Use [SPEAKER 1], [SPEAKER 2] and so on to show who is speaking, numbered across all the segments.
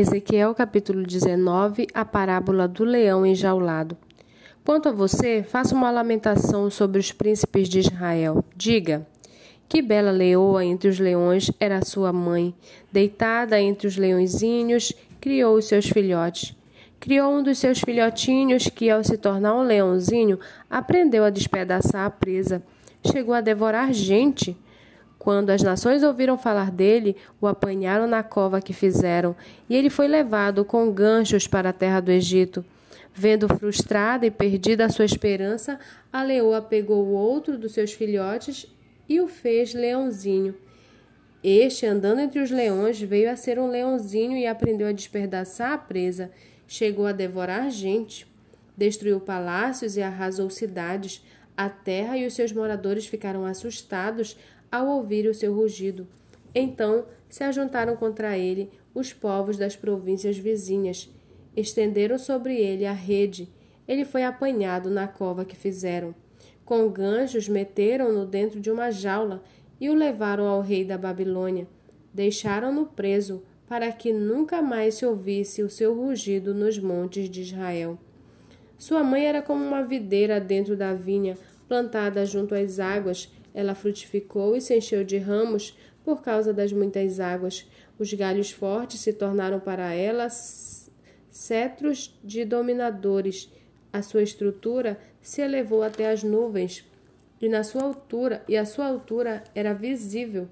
[SPEAKER 1] Ezequiel capítulo 19, a parábola do leão enjaulado. Quanto a você, faça uma lamentação sobre os príncipes de Israel. Diga: Que bela leoa entre os leões era sua mãe, deitada entre os leõezinhos, criou os seus filhotes. Criou um dos seus filhotinhos que, ao se tornar um leãozinho, aprendeu a despedaçar a presa. Chegou a devorar gente. Quando as nações ouviram falar dele, o apanharam na cova que fizeram, e ele foi levado com ganchos para a terra do Egito. Vendo frustrada e perdida a sua esperança, a leoa pegou outro dos seus filhotes e o fez leãozinho. Este, andando entre os leões, veio a ser um leãozinho e aprendeu a despedaçar a presa. Chegou a devorar gente. Destruiu palácios e arrasou cidades. A terra e os seus moradores ficaram assustados ao ouvir o seu rugido. Então se ajuntaram contra ele os povos das províncias vizinhas. Estenderam sobre ele a rede. Ele foi apanhado na cova que fizeram. Com ganchos meteram-no dentro de uma jaula e o levaram ao rei da Babilônia. Deixaram-no preso para que nunca mais se ouvisse o seu rugido nos montes de Israel. Sua mãe era como uma videira dentro da vinha, plantada junto às águas, ela frutificou e se encheu de ramos por causa das muitas águas. Os galhos fortes se tornaram para ela cetros de dominadores. A sua estrutura se elevou até as nuvens, e na sua altura, e a sua altura era visível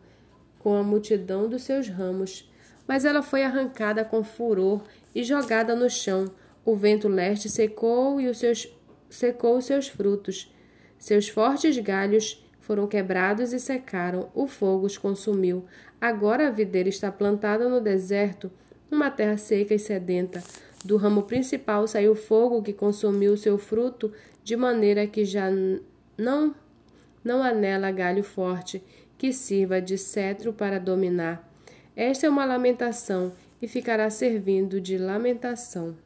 [SPEAKER 1] com a multidão dos seus ramos. Mas ela foi arrancada com furor e jogada no chão. O vento leste secou e os seus secou os seus frutos. Seus fortes galhos foram quebrados e secaram, o fogo os consumiu. Agora a videira está plantada no deserto, numa terra seca e sedenta. Do ramo principal saiu fogo que consumiu seu fruto, de maneira que já não não há nela galho forte que sirva de cetro para dominar. Esta é uma lamentação e ficará servindo de lamentação.